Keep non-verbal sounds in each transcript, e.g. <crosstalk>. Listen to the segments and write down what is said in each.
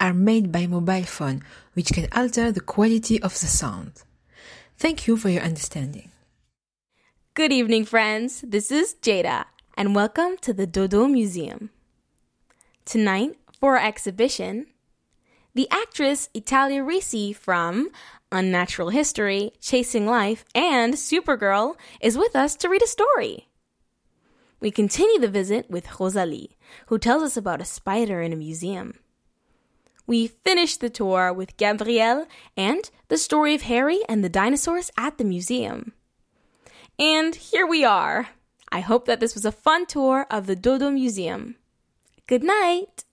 are made by mobile phone, which can alter the quality of the sound. Thank you for your understanding. Good evening, friends. This is Jada, and welcome to the Dodo Museum. Tonight, for our exhibition, the actress Italia Ricci from Unnatural History, Chasing Life, and Supergirl is with us to read a story. We continue the visit with Rosalie, who tells us about a spider in a museum. We finish the tour with Gabrielle and the story of Harry and the dinosaurs at the museum. And here we are. I hope that this was a fun tour of the Dodo Museum. Good night.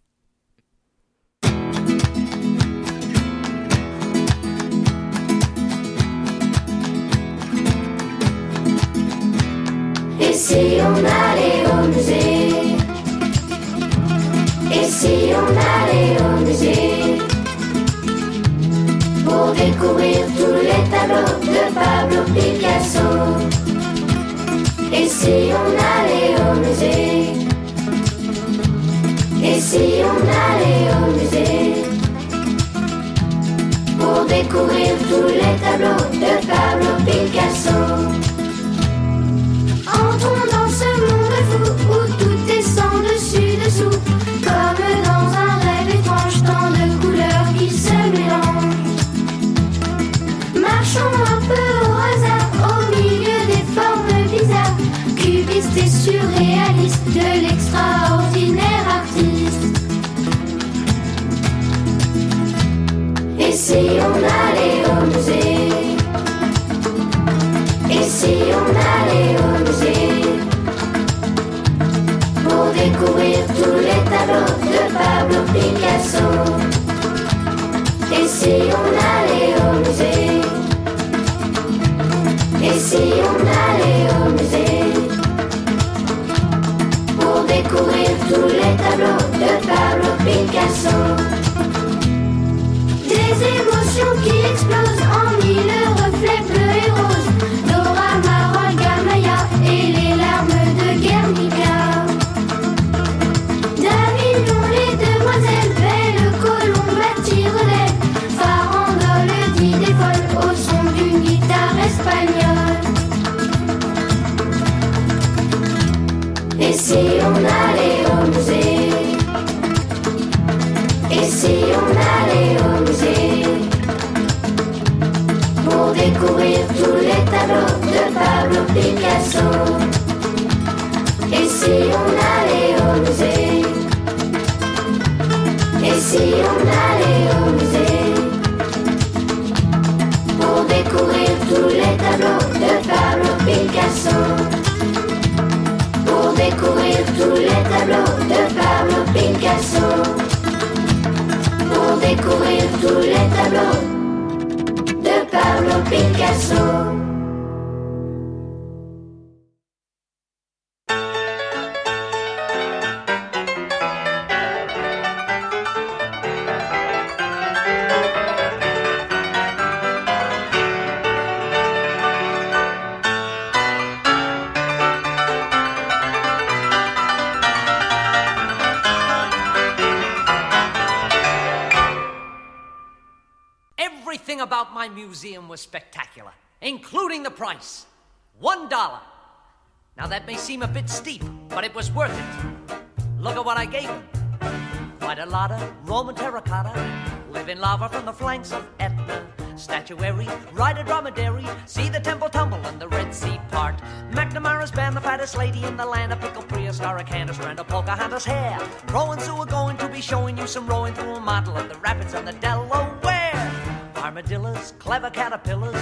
On allait au musée on allait découvrir tous les tableaux de Pablo Picasso. Et si on allait au musée? Et si on allait au musée? Pour découvrir tous les tableaux de Pablo Picasso. Entrons dans ce monde fou où tout est dessus dessous, comme Un peu au hasard, au milieu des formes bizarres, cubistes et surréalistes de l'extraordinaire artiste. Et si on allait au musée? Et si on allait au musée? Pour découvrir tous les tableaux de Pablo Picasso. Et si on allait au musée? Si on allait au musée Pour découvrir tous les tableaux de Pablo Picasso Des émotions qui explosent en mille reflets bleus Pour découvrir tous les tableaux de Pablo Picasso price. One dollar. Now that may seem a bit steep, but it was worth it. Look at what I gave him. Quite a lot of Roman terracotta, living lava from the flanks of Etna. Statuary, ride a dromedary, see the temple tumble and the Red Sea part. McNamara's band, the fattest lady in the land, a pickle prehistoric hand, a strand of Pocahontas hair. Rowing Sue are going to be showing you some rowing through a model of the rapids on the Delaware. Armadillos, clever caterpillars,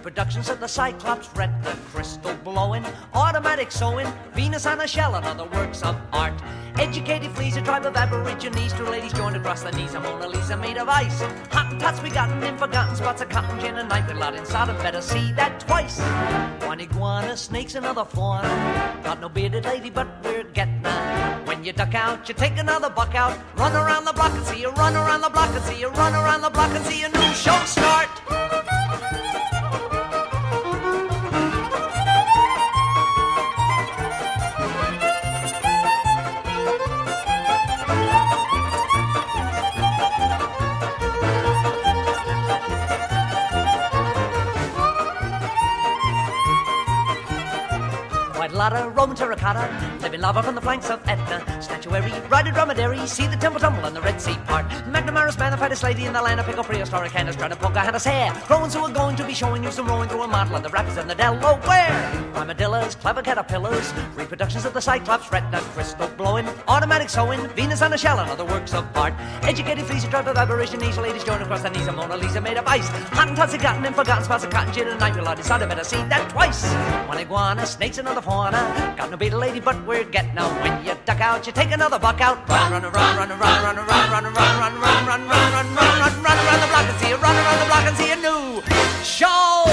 reproductions of the Cyclops, retina crystal blowing, automatic sewing, Venus on a shell, and other works of art. Educated fleas, a tribe of aborigines, two ladies joined across the knees, a Mona Lisa made of ice. Hottentots begotten in forgotten spots of cotton gin and night with lot inside, and better see that twice. One iguana, snakes, another fauna. Got no bearded lady, but we're getting. When you duck out, you take another buck out. Run around the block and see you, run around the block and see you, run around the block and see a new show start. A of Roman terracotta, living lava from the flanks of Etna. Statuary, ride a dromedary, see the temple tumble and the Red Sea part. McNamara's man, the fattest lady in the land of pickle prehistoric hand is trying to Pocahontas hair. Crows who are going to be showing you some rowing through a model of the rapids and the Delaware. Armadillos, clever caterpillars, reproductions of the Cyclops, retina crystal blowing, automatic sewing, Venus on a shell and other works of art. Educated fleas, a tribe of aborigines, ladies joined across the knees Mona Lisa made of ice. Hottentots have gotten in forgotten spots of cotton gin and night. Well, I decided better see that twice. One iguana, snakes, another fauna. Got no beta lady, but we're getting out. When you duck out, you take another buck out. Run, run, run, run, run, run, run, run, run, run, run, run, run, run, run, run, run, run around the block and see you. Run around the block and see a new show.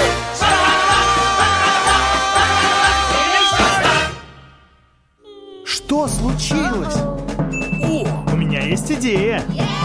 Что случилось? О, у меня есть идея. Если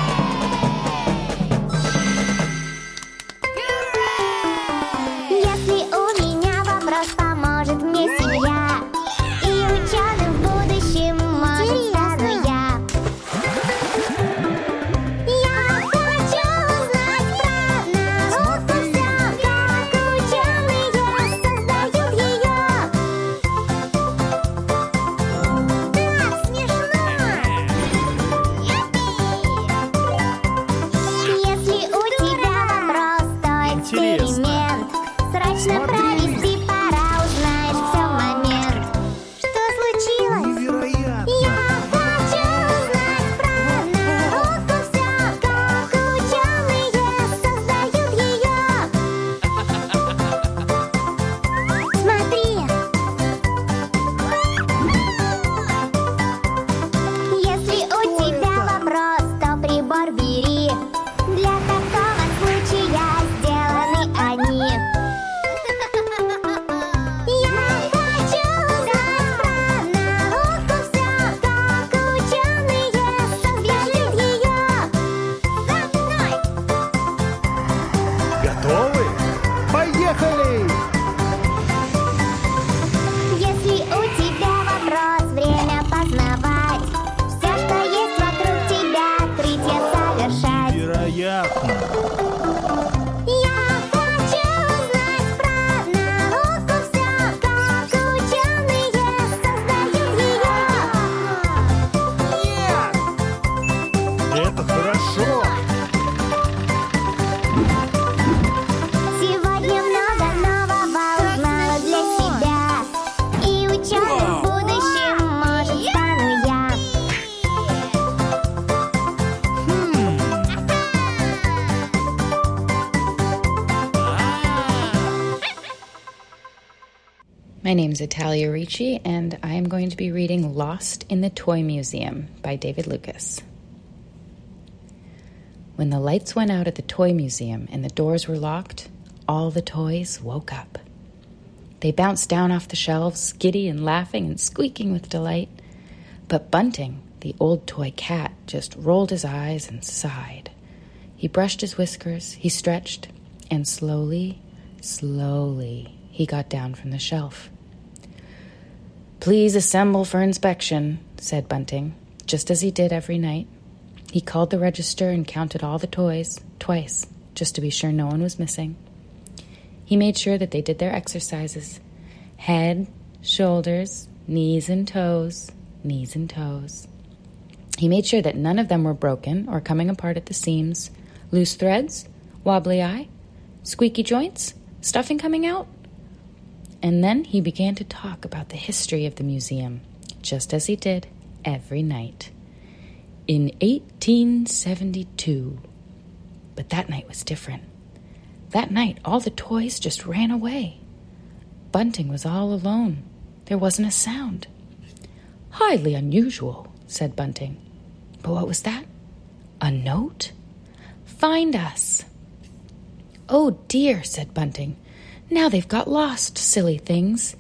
My name is Italia Ricci, and I am going to be reading Lost in the Toy Museum by David Lucas. When the lights went out at the toy museum and the doors were locked, all the toys woke up. They bounced down off the shelves, giddy and laughing and squeaking with delight. But Bunting, the old toy cat, just rolled his eyes and sighed. He brushed his whiskers, he stretched, and slowly, slowly, he got down from the shelf. Please assemble for inspection, said Bunting, just as he did every night. He called the register and counted all the toys twice, just to be sure no one was missing. He made sure that they did their exercises head, shoulders, knees and toes, knees and toes. He made sure that none of them were broken or coming apart at the seams. Loose threads? Wobbly eye? Squeaky joints? Stuffing coming out? And then he began to talk about the history of the museum, just as he did every night. In 1872. But that night was different. That night, all the toys just ran away. Bunting was all alone. There wasn't a sound. Highly unusual, said Bunting. But what was that? A note? Find us. Oh dear, said Bunting. Now they've got lost, silly things.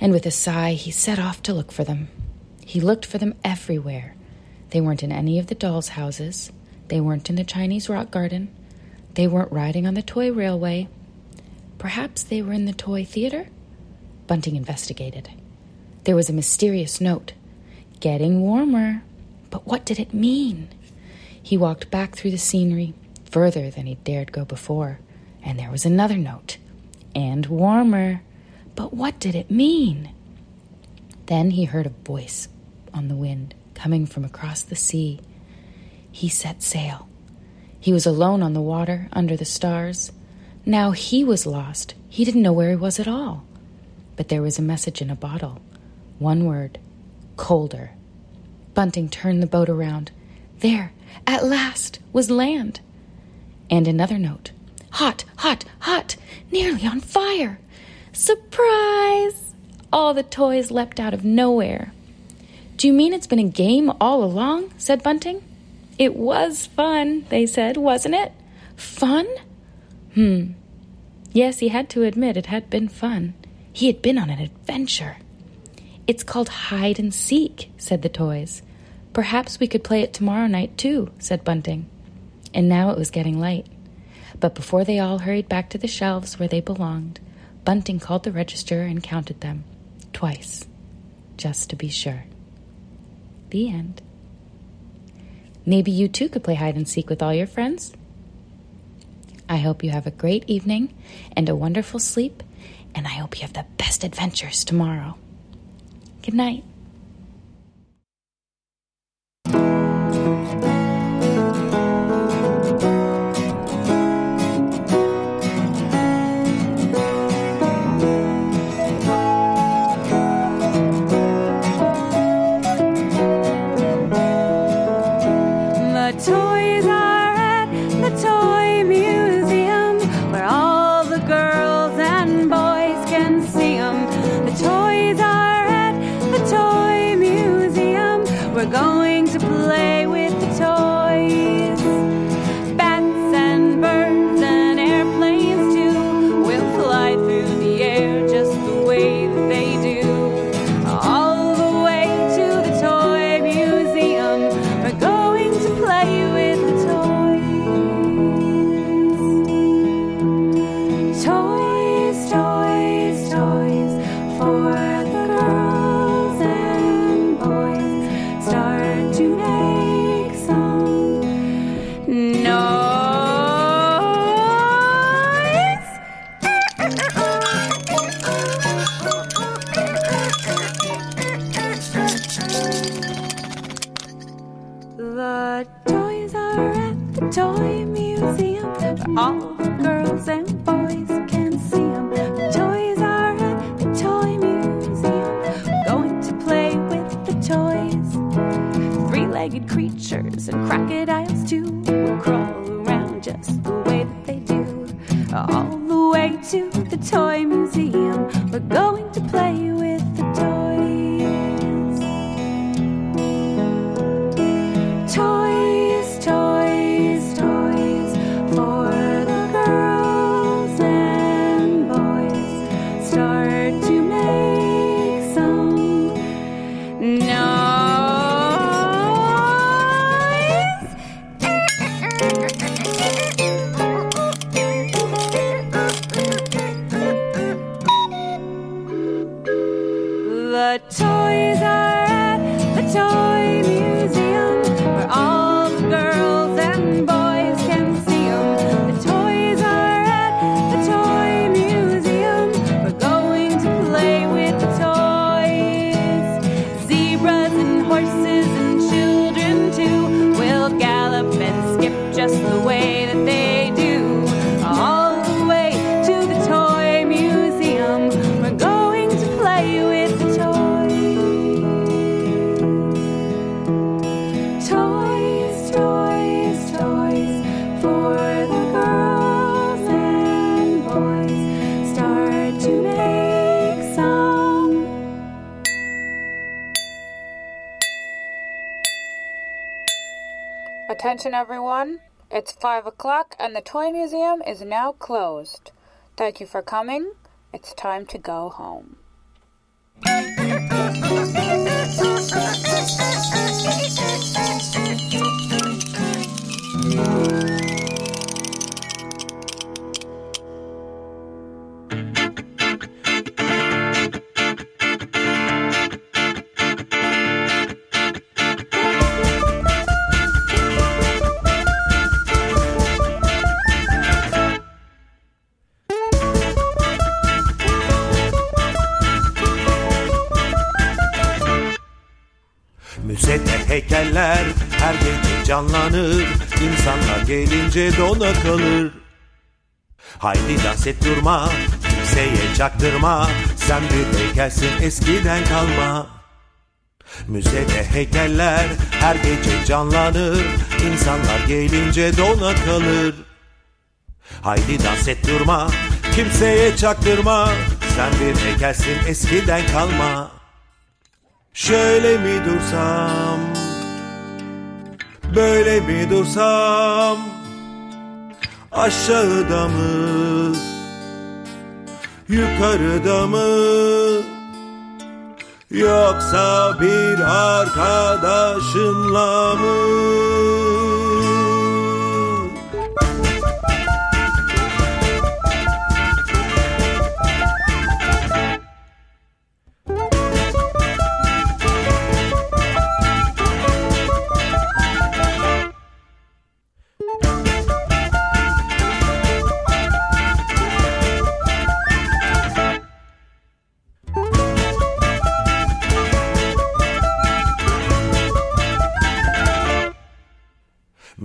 And with a sigh, he set off to look for them. He looked for them everywhere. They weren't in any of the dolls' houses. They weren't in the Chinese rock garden. They weren't riding on the toy railway. Perhaps they were in the toy theater? Bunting investigated. There was a mysterious note. Getting warmer. But what did it mean? He walked back through the scenery, further than he dared go before, and there was another note. And warmer. But what did it mean? Then he heard a voice on the wind coming from across the sea. He set sail. He was alone on the water, under the stars. Now he was lost. He didn't know where he was at all. But there was a message in a bottle. One word colder. Bunting turned the boat around. There, at last, was land. And another note Hot, hot, hot, nearly on fire. Surprise! All the toys leapt out of nowhere. Do you mean it's been a game all along? said Bunting. It was fun, they said, wasn't it? Fun? Hmm. Yes, he had to admit it had been fun. He had been on an adventure. It's called hide and seek, said the toys. Perhaps we could play it tomorrow night, too, said Bunting. And now it was getting light. But before they all hurried back to the shelves where they belonged, Bunting called the register and counted them. Twice. Just to be sure. The end. Maybe you too could play hide and seek with all your friends. I hope you have a great evening and a wonderful sleep, and I hope you have the best adventures tomorrow. Good night. All girls and boys can see them. Toys are at the toy museum. Going to play with the toys. Three legged creatures and crocodiles, too, will crawl around just the way that they do. All the way to the toy museum. It's 5 o'clock and the Toy Museum is now closed. Thank you for coming. It's time to go home. <laughs> gece canlanır İnsanlar gelince dona kalır. Haydi dans et durma Kimseye çaktırma. Sen bir heykelsin eskiden kalma. Müzede heykeller her gece canlanır. İnsanlar gelince dona kalır. Haydi dans et durma Kimseye çaktırma. Sen bir heykelsin eskiden kalma. Şöyle mi dursam Böyle mi dursam Aşağıda mı Yukarıda mı? Yoksa bir arkadaşımla mı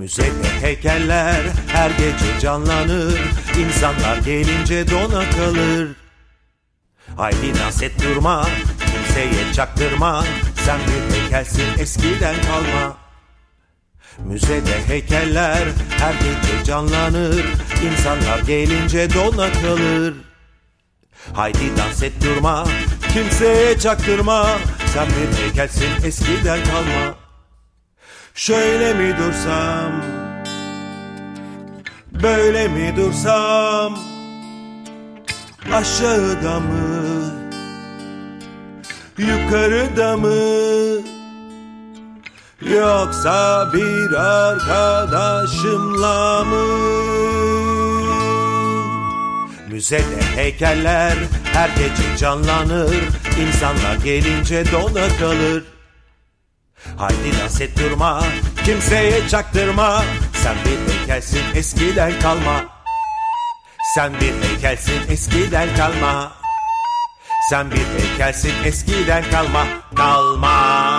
Müzede heykeller. Her gece canlanır İnsanlar gelince dona kalır. Haydi dans et durma Kimseye çaktırma. Sen bir heykelsin eskiden kalma. Müzede heykeller her gece canlanır. İnsanlar gelince dona kalır. Haydi dans et durma Kimseye çaktırma. Sen bir heykelsin eskiden kalma Şöyle mi dursam? Böyle mi dursam? Aşağıda mı? Yukarıda mı? Yoksa bir arkadaşımla mı? Müzede heykeller her gece canlanır. İnsanlar gelince dona kalır Haydi dans et durma Kimseye çaktırma. Sen bir heykelsin eskiden kalma. Sen bir heykelsin eskiden kalma. Sen bir heykelsin eskiden kalma. Kalma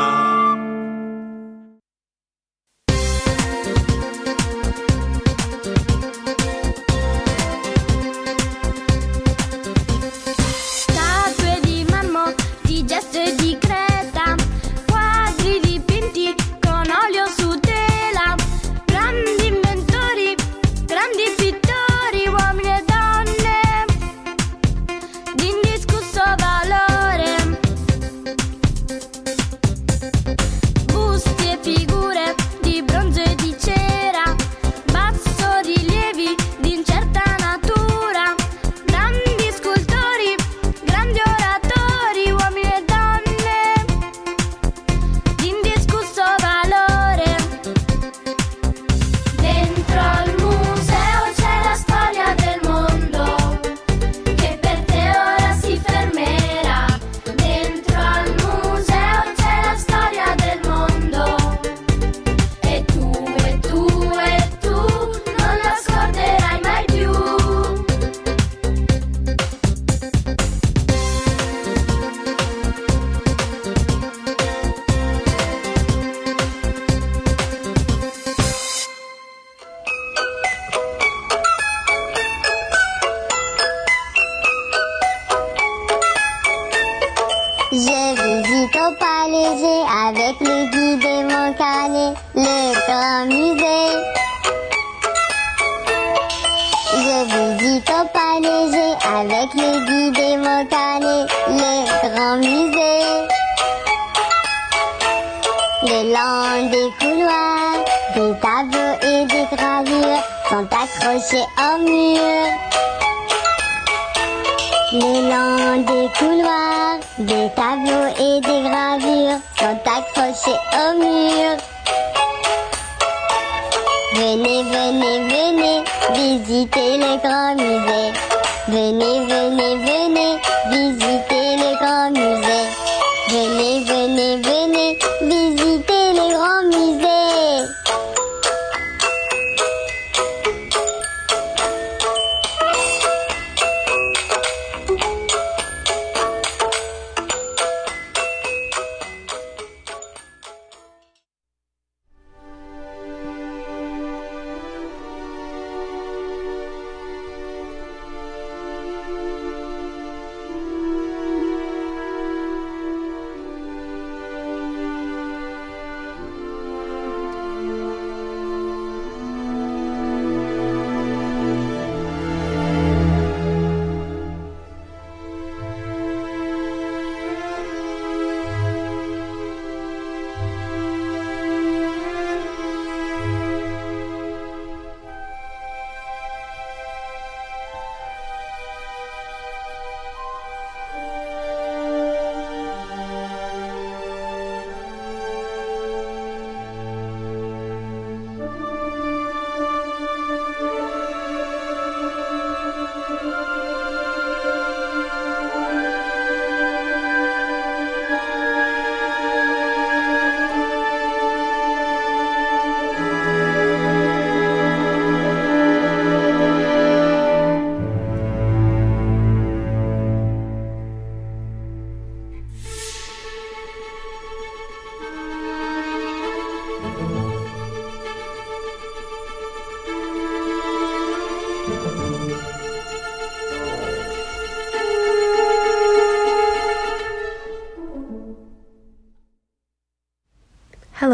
Venez, venez, venez visiter le grand musée.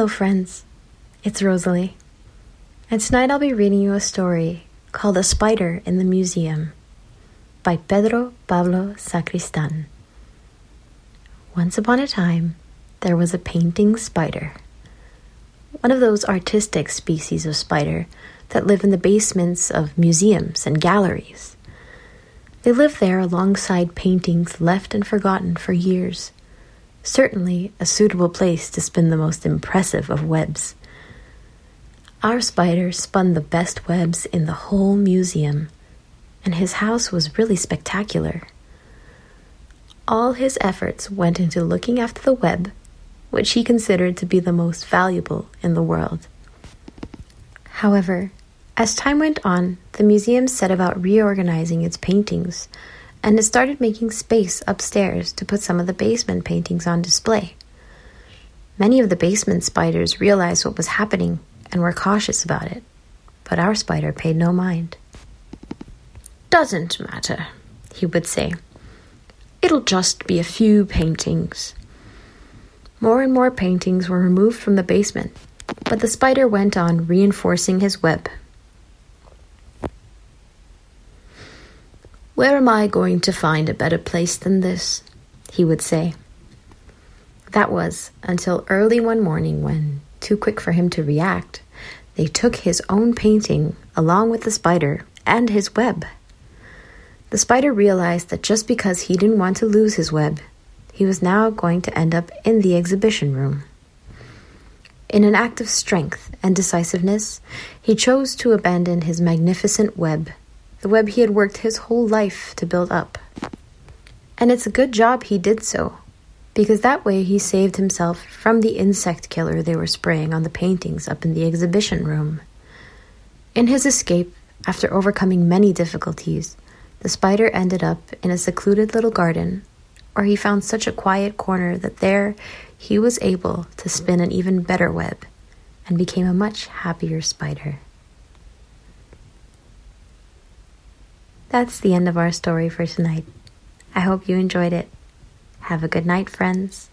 Hello, friends. It's Rosalie. And tonight I'll be reading you a story called A Spider in the Museum by Pedro Pablo Sacristan. Once upon a time, there was a painting spider. One of those artistic species of spider that live in the basements of museums and galleries. They live there alongside paintings left and forgotten for years certainly a suitable place to spin the most impressive of webs. Our spider spun the best webs in the whole museum, and his house was really spectacular. All his efforts went into looking after the web, which he considered to be the most valuable in the world. However, as time went on, the museum set about reorganizing its paintings and it started making space upstairs to put some of the basement paintings on display. Many of the basement spiders realized what was happening and were cautious about it, but our spider paid no mind. Doesn't matter, he would say. It'll just be a few paintings. More and more paintings were removed from the basement, but the spider went on reinforcing his web Where am I going to find a better place than this? he would say. That was until early one morning when, too quick for him to react, they took his own painting along with the spider and his web. The spider realized that just because he didn't want to lose his web, he was now going to end up in the exhibition room. In an act of strength and decisiveness, he chose to abandon his magnificent web the web he had worked his whole life to build up. And it's a good job he did so, because that way he saved himself from the insect killer they were spraying on the paintings up in the exhibition room. In his escape, after overcoming many difficulties, the spider ended up in a secluded little garden where he found such a quiet corner that there he was able to spin an even better web and became a much happier spider. That's the end of our story for tonight. I hope you enjoyed it. Have a good night, friends.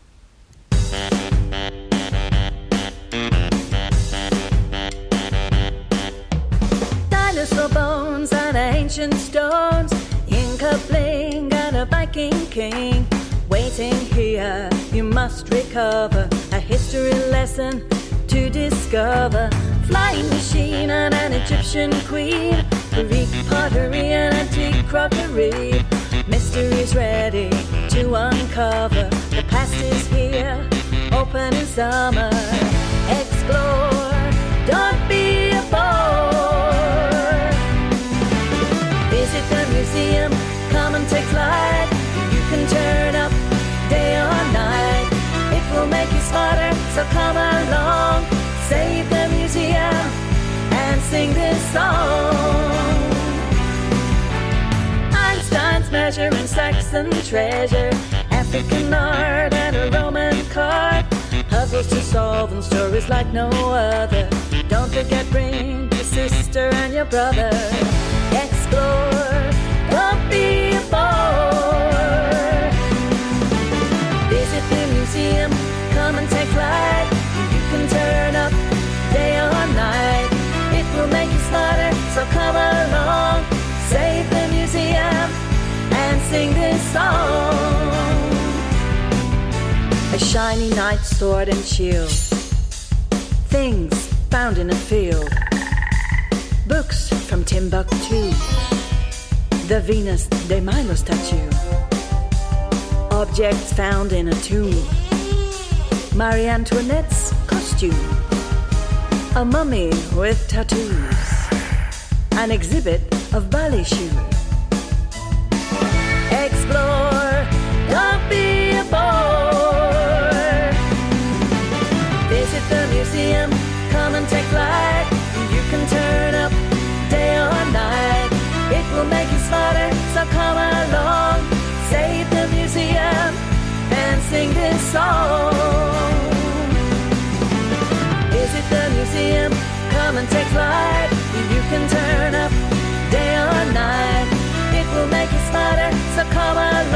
Dinosaur bones and ancient stones, Inca bling and a Viking king. Waiting here, you must recover a history lesson to discover. Flying machine and an Egyptian queen, big pottery and antique crockery. Mysteries ready to uncover. The past is here, open in summer. Explore, don't be a bore. Visit the museum, come and take flight. You can turn up day or night. It will make you smarter, so come along. Save the sing this song. Einstein's measuring Saxon treasure, African art and a Roman card. Puzzles to solve and stories like no other. Don't forget, bring your sister and your brother. Explore, don't be come along. Save the museum and sing this song. A shiny knight sword and shield. Things found in a field. Books from Timbuktu. The Venus de Milo statue. Objects found in a tomb. Marie Antoinette's costume. A mummy with tattoos. An exhibit of ballet shoes. Explore, don't be a bore. Visit the museum, come and take flight. You can turn up day or night. It will make you smarter, so come along. Save the museum and sing this song. Visit the museum, come and take flight. You can turn up day or night. It will make you smarter, so come along.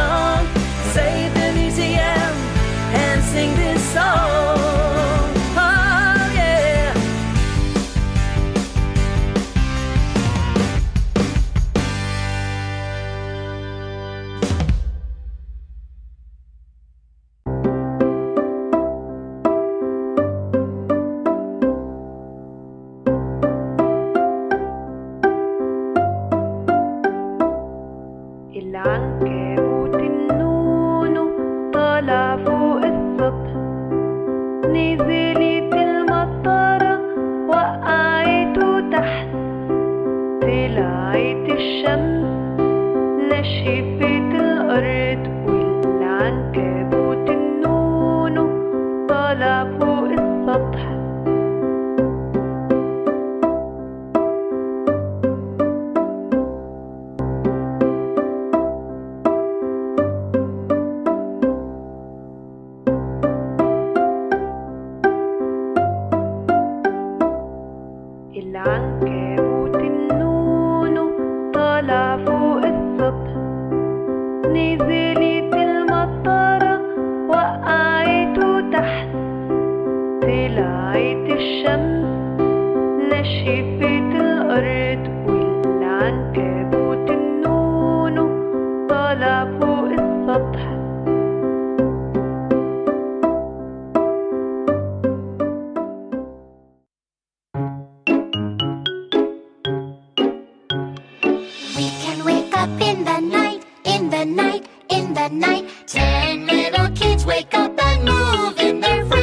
In the night, in the night. Ten little kids wake up and move in their frames.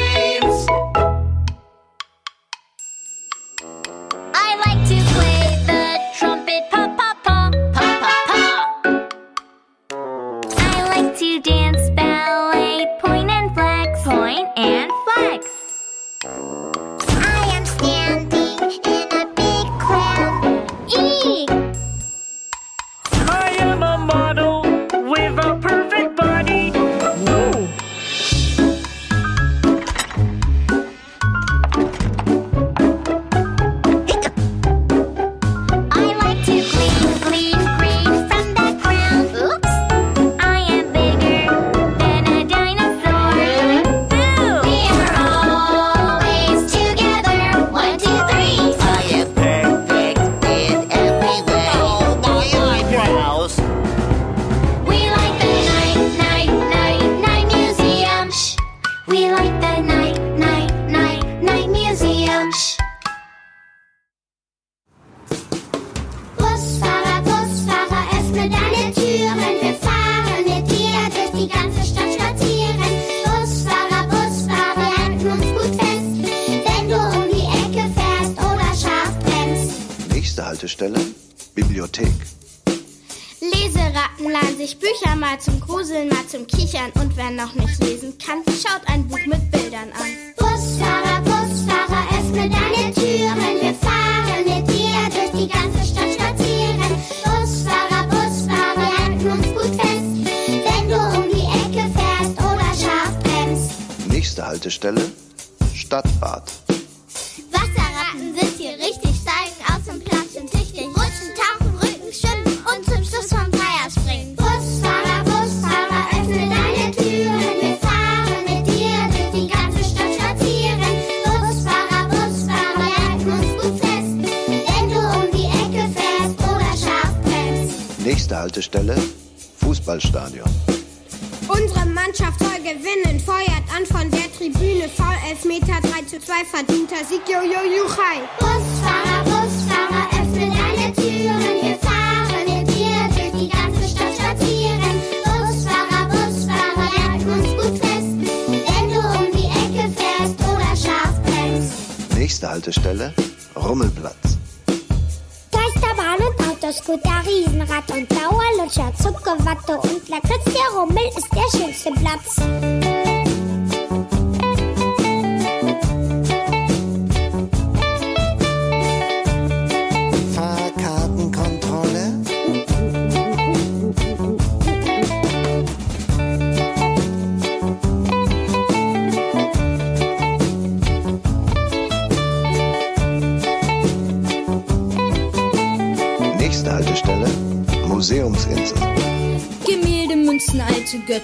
Haltestelle, Stadtbad. Wasserratten sind hier richtig, steigen aus und platschen tüchtig. Rutschen, tauchen, Rücken, schwimmen und zum Schluss vom Dreier springen. Busfahrer, Busfahrer, öffne deine Türen. Wir fahren mit dir durch die ganze Stadt spazieren. Busfahrer, Busfahrer, halten uns gut fest. Wenn du um die Ecke fährst oder scharf bremst. Nächste Haltestelle, Fußballstadion. Unsere Mannschaft gewinnen, feuert an von der Tribüne. Foul Elfmeter 3 zu 2, verdienter Sieg, jo, jo, juchai. Busfahrer, Busfahrer, öffne deine Türen. Wir fahren mit dir durch die ganze Stadt spazieren. Busfahrer, Busfahrer, halten uns gut fest. Wenn du um die Ecke fährst oder scharf bremst. Nächste Haltestelle, Rummelplatz. Geisterbahn und Autoscooter, Riesenrad und Dauerlutscher, Zuckerwatte und Lakritz. Der Rummel ist der schönste Platz.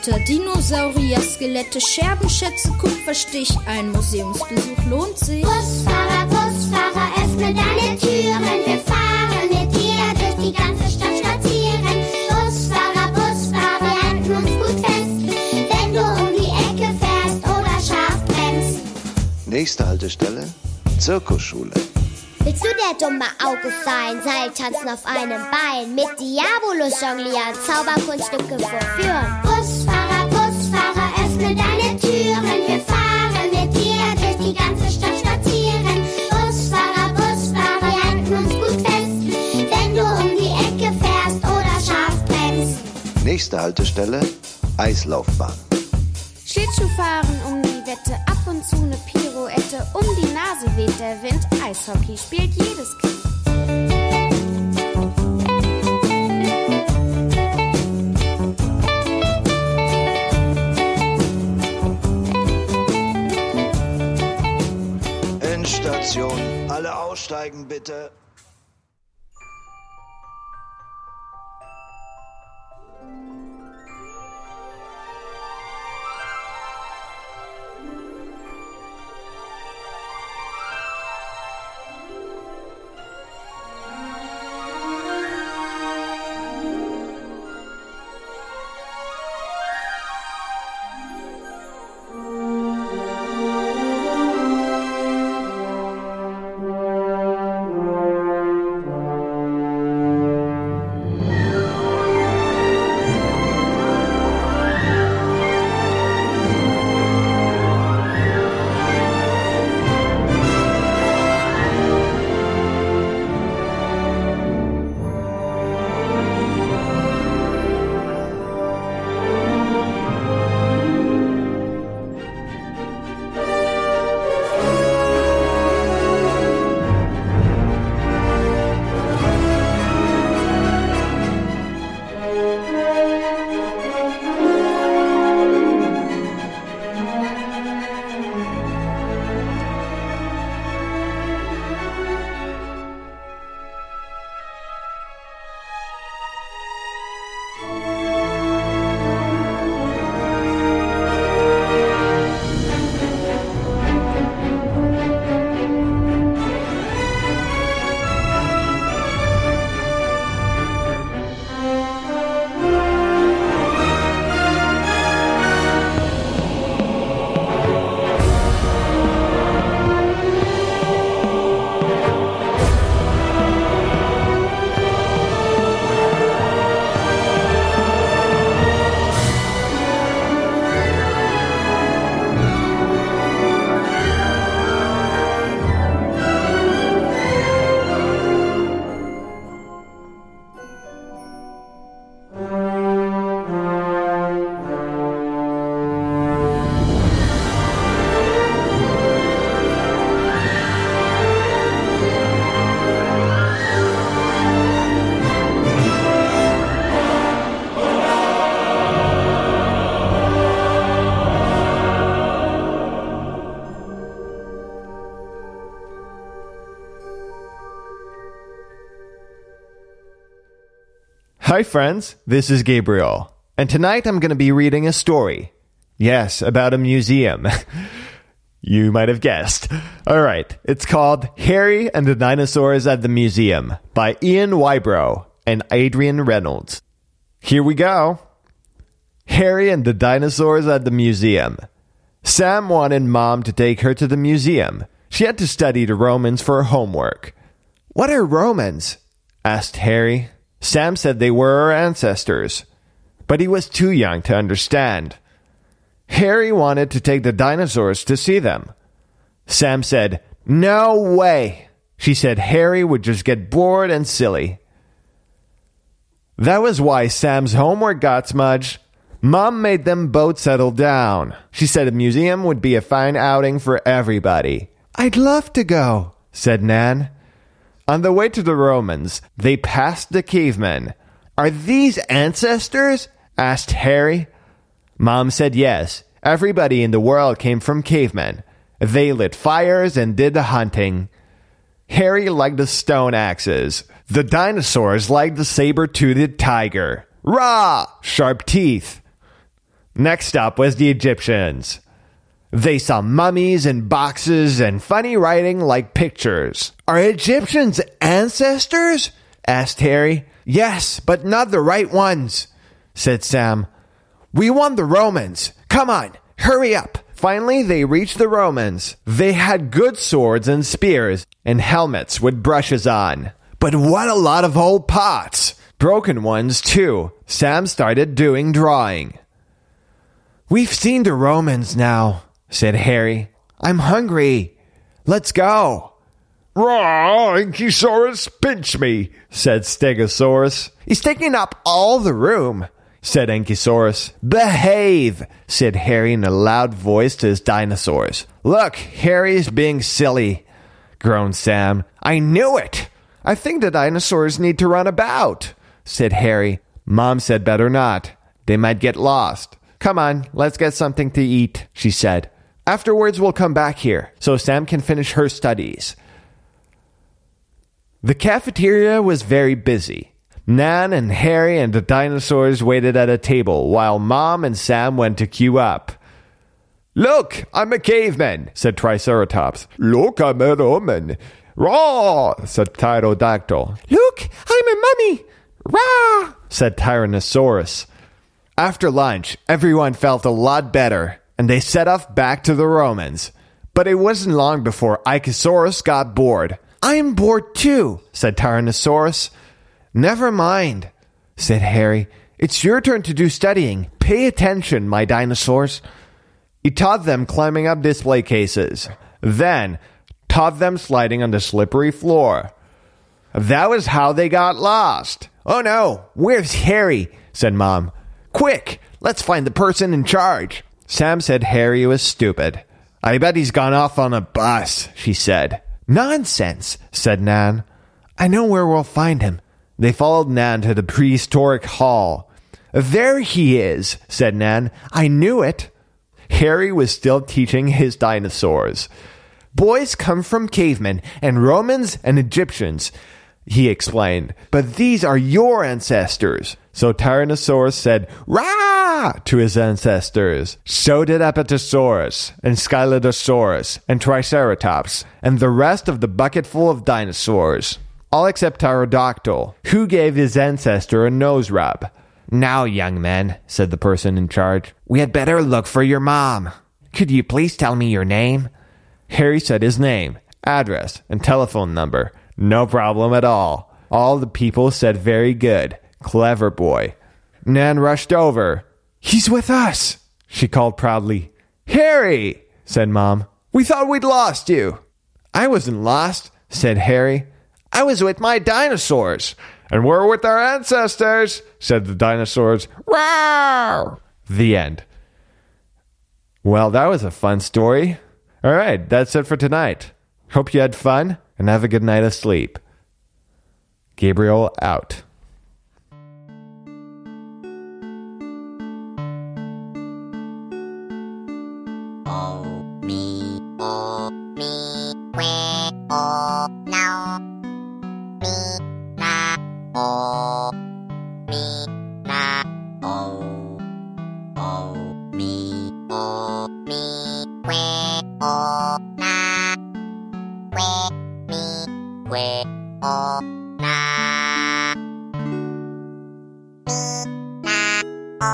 Götter, Dinosaurier, Skelette, Scherbenschätze, Kupferstich. Ein Museumsbesuch lohnt sich. Busfahrer, Busfahrer, öffne deine Türen. Wir fahren mit dir durch die ganze Stadt spazieren. Busfahrer, Busfahrer, wir halten uns gut fest. Wenn du um die Ecke fährst oder scharf bremst. Nächste Haltestelle, Zirkusschule. Willst du der dumme Auge sein? Seiltanzen auf einem Bein, mit Diabolus jonglieren, Zauberkunststücke vorführen. Türen. Wir fahren mit dir durch die ganze Stadt spazieren. Busfahrer, Busfahrer, wir halten uns gut fest. Wenn du um die Ecke fährst oder scharf bremst. Nächste Haltestelle, Eislaufbahn. Schlittschuhfahren um die Wette, ab und zu eine Pirouette. Um die Nase weht der Wind, Eishockey spielt jedes Kind. Endstation, alle aussteigen bitte. Hi, friends. This is Gabriel. And tonight I'm going to be reading a story. Yes, about a museum. <laughs> you might have guessed. All right. It's called Harry and the Dinosaurs at the Museum by Ian Whybrow and Adrian Reynolds. Here we go. Harry and the Dinosaurs at the Museum. Sam wanted mom to take her to the museum. She had to study the Romans for her homework. What are Romans? asked Harry. Sam said they were our ancestors, but he was too young to understand. Harry wanted to take the dinosaurs to see them. Sam said, No way. She said Harry would just get bored and silly. That was why Sam's homework got smudged. Mom made them both settle down. She said a museum would be a fine outing for everybody. I'd love to go, said Nan. On the way to the Romans, they passed the cavemen. Are these ancestors? asked Harry. Mom said yes. Everybody in the world came from cavemen. They lit fires and did the hunting. Harry liked the stone axes. The dinosaurs liked the saber toothed tiger. Rah! Sharp teeth. Next up was the Egyptians. They saw mummies and boxes and funny writing like pictures. Are Egyptians ancestors? asked Harry. Yes, but not the right ones, said Sam. We want the Romans. Come on, hurry up. Finally, they reached the Romans. They had good swords and spears and helmets with brushes on. But what a lot of old pots! Broken ones, too. Sam started doing drawing. We've seen the Romans now, said Harry. I'm hungry. Let's go. Raw, Ankylosaurus, pinch me, said Stegosaurus. He's taking up all the room, said Ankylosaurus. Behave, said Harry in a loud voice to his dinosaurs. Look, Harry's being silly, groaned Sam. I knew it. I think the dinosaurs need to run about, said Harry. Mom said better not. They might get lost. Come on, let's get something to eat, she said. Afterwards, we'll come back here so Sam can finish her studies. The cafeteria was very busy. Nan and Harry and the dinosaurs waited at a table while Mom and Sam went to queue up. Look, I'm a caveman, said Triceratops. Look, I'm a Roman. Raw, said Pterodactyl. Look, I'm a mummy. Rah, said Tyrannosaurus. After lunch, everyone felt a lot better, and they set off back to the Romans. But it wasn't long before Ichosaurus got bored. I'm bored too, said Tyrannosaurus. Never mind, said Harry. It's your turn to do studying. Pay attention, my dinosaurs. He taught them climbing up display cases, then taught them sliding on the slippery floor. That was how they got lost. Oh no, where's Harry? said Mom. Quick, let's find the person in charge. Sam said Harry was stupid. I bet he's gone off on a bus, she said. Nonsense, said Nan. I know where we'll find him. They followed Nan to the prehistoric hall. There he is, said Nan. I knew it. Harry was still teaching his dinosaurs. Boys come from cavemen and Romans and Egyptians, he explained. But these are your ancestors. So Tyrannosaurus said, Rah! to his ancestors. So did Apatosaurus, and Scelidosaurus, and Triceratops, and the rest of the bucketful of dinosaurs. All except Pterodactyl, who gave his ancestor a nose rub. Now, young men, said the person in charge, we had better look for your mom. Could you please tell me your name? Harry said his name, address, and telephone number. No problem at all. All the people said very good. Clever boy. Nan rushed over. He's with us, she called proudly. Harry, said Mom. We thought we'd lost you. I wasn't lost, said Harry. I was with my dinosaurs. And we're with our ancestors, said the dinosaurs. Rawr! The end. Well, that was a fun story. All right, that's it for tonight. Hope you had fun and have a good night of sleep. Gabriel out. Oh, me, oh, me, where, oh, now. Me, oh, me, oh, oh, me, oh, me, where, oh. เวโอนามีนาโอ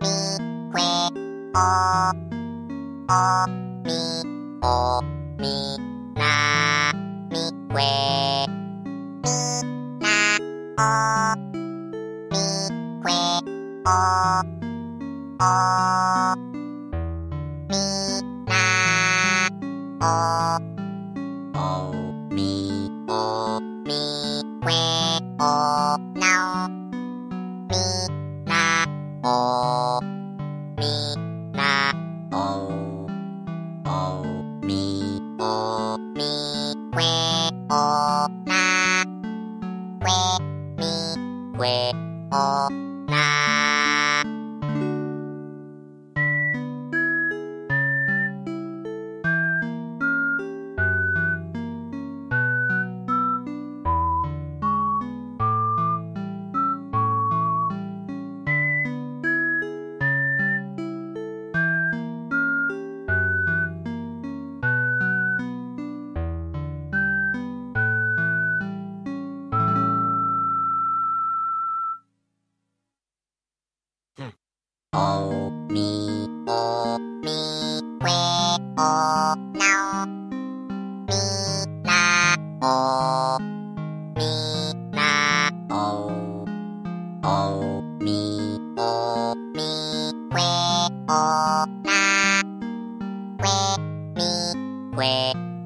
มีเวโอโอ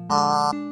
Oh.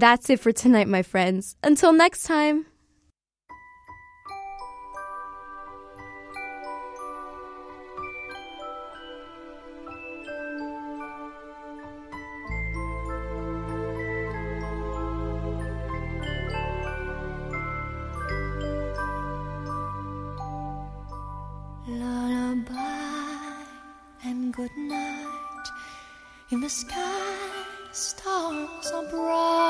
That's it for tonight, my friends. Until next time. Lullaby and good night. In the sky, stars are bright.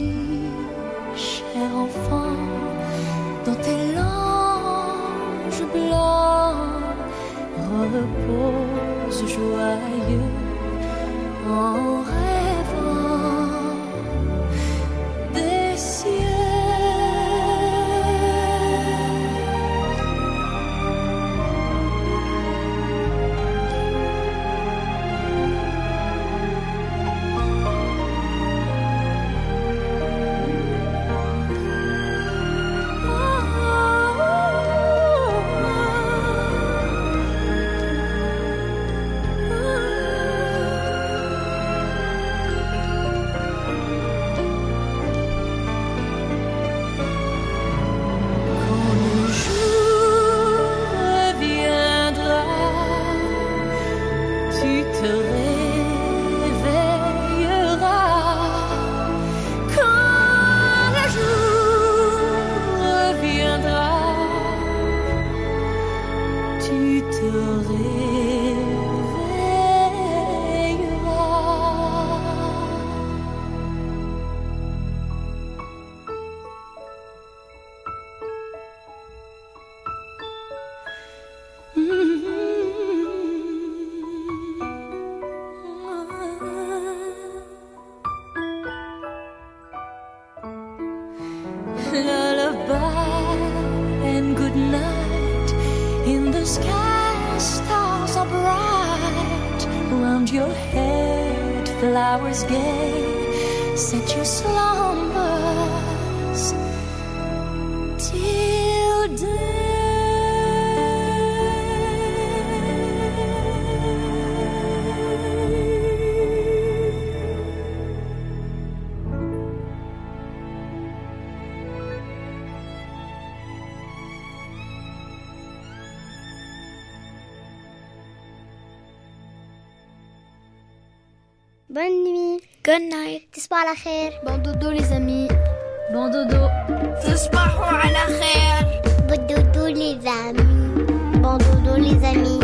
Lullaby and good night. In the sky, stars are bright. Round your head, flowers gay. Set your slumbers Bon doudou les amis. Bon doudou Suspachou à la fière Bon doudou les amis. Bon doudou les amis.